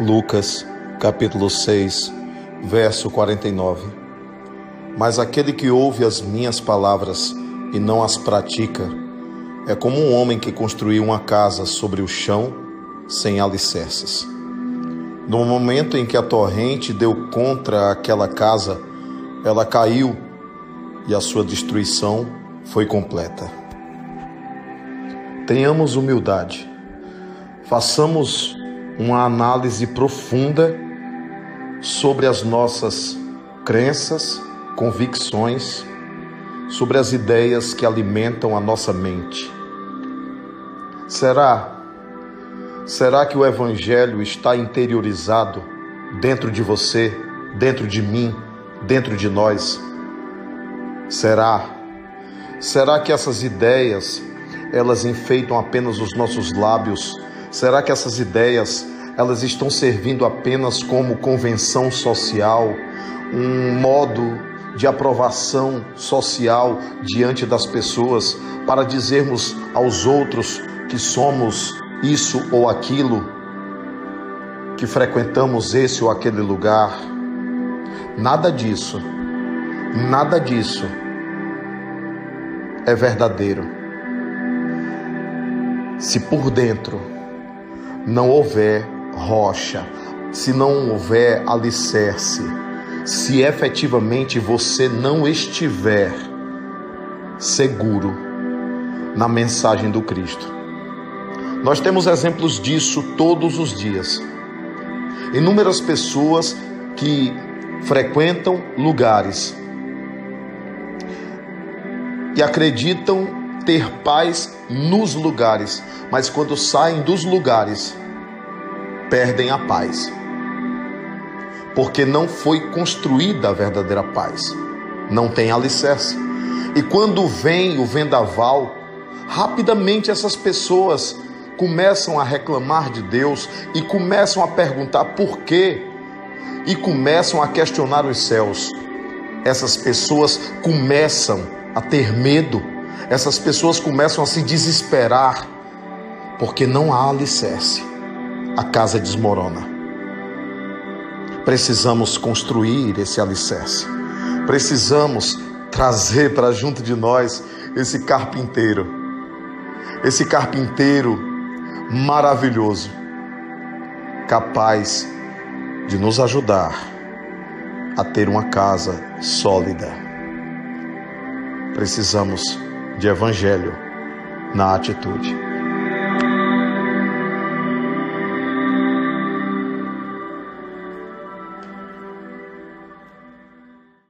Lucas, capítulo 6, verso 49. Mas aquele que ouve as minhas palavras e não as pratica, é como um homem que construiu uma casa sobre o chão sem alicerces. No momento em que a torrente deu contra aquela casa, ela caiu e a sua destruição foi completa. Tenhamos humildade, façamos uma análise profunda sobre as nossas crenças, convicções, sobre as ideias que alimentam a nossa mente. Será será que o evangelho está interiorizado dentro de você, dentro de mim, dentro de nós? Será será que essas ideias elas enfeitam apenas os nossos lábios? Será que essas ideias elas estão servindo apenas como convenção social, um modo de aprovação social diante das pessoas para dizermos aos outros que somos isso ou aquilo, que frequentamos esse ou aquele lugar? Nada disso, nada disso é verdadeiro. Se por dentro não houver rocha, se não houver alicerce, se efetivamente você não estiver seguro na mensagem do Cristo. Nós temos exemplos disso todos os dias. Inúmeras pessoas que frequentam lugares e acreditam ter paz nos lugares, mas quando saem dos lugares, perdem a paz. Porque não foi construída a verdadeira paz. Não tem alicerce. E quando vem o vendaval, rapidamente essas pessoas começam a reclamar de Deus e começam a perguntar por quê e começam a questionar os céus. Essas pessoas começam a ter medo, essas pessoas começam a se desesperar, porque não há alicerce a casa desmorona. Precisamos construir esse alicerce. Precisamos trazer para junto de nós esse carpinteiro. Esse carpinteiro maravilhoso, capaz de nos ajudar a ter uma casa sólida. Precisamos de evangelho na atitude.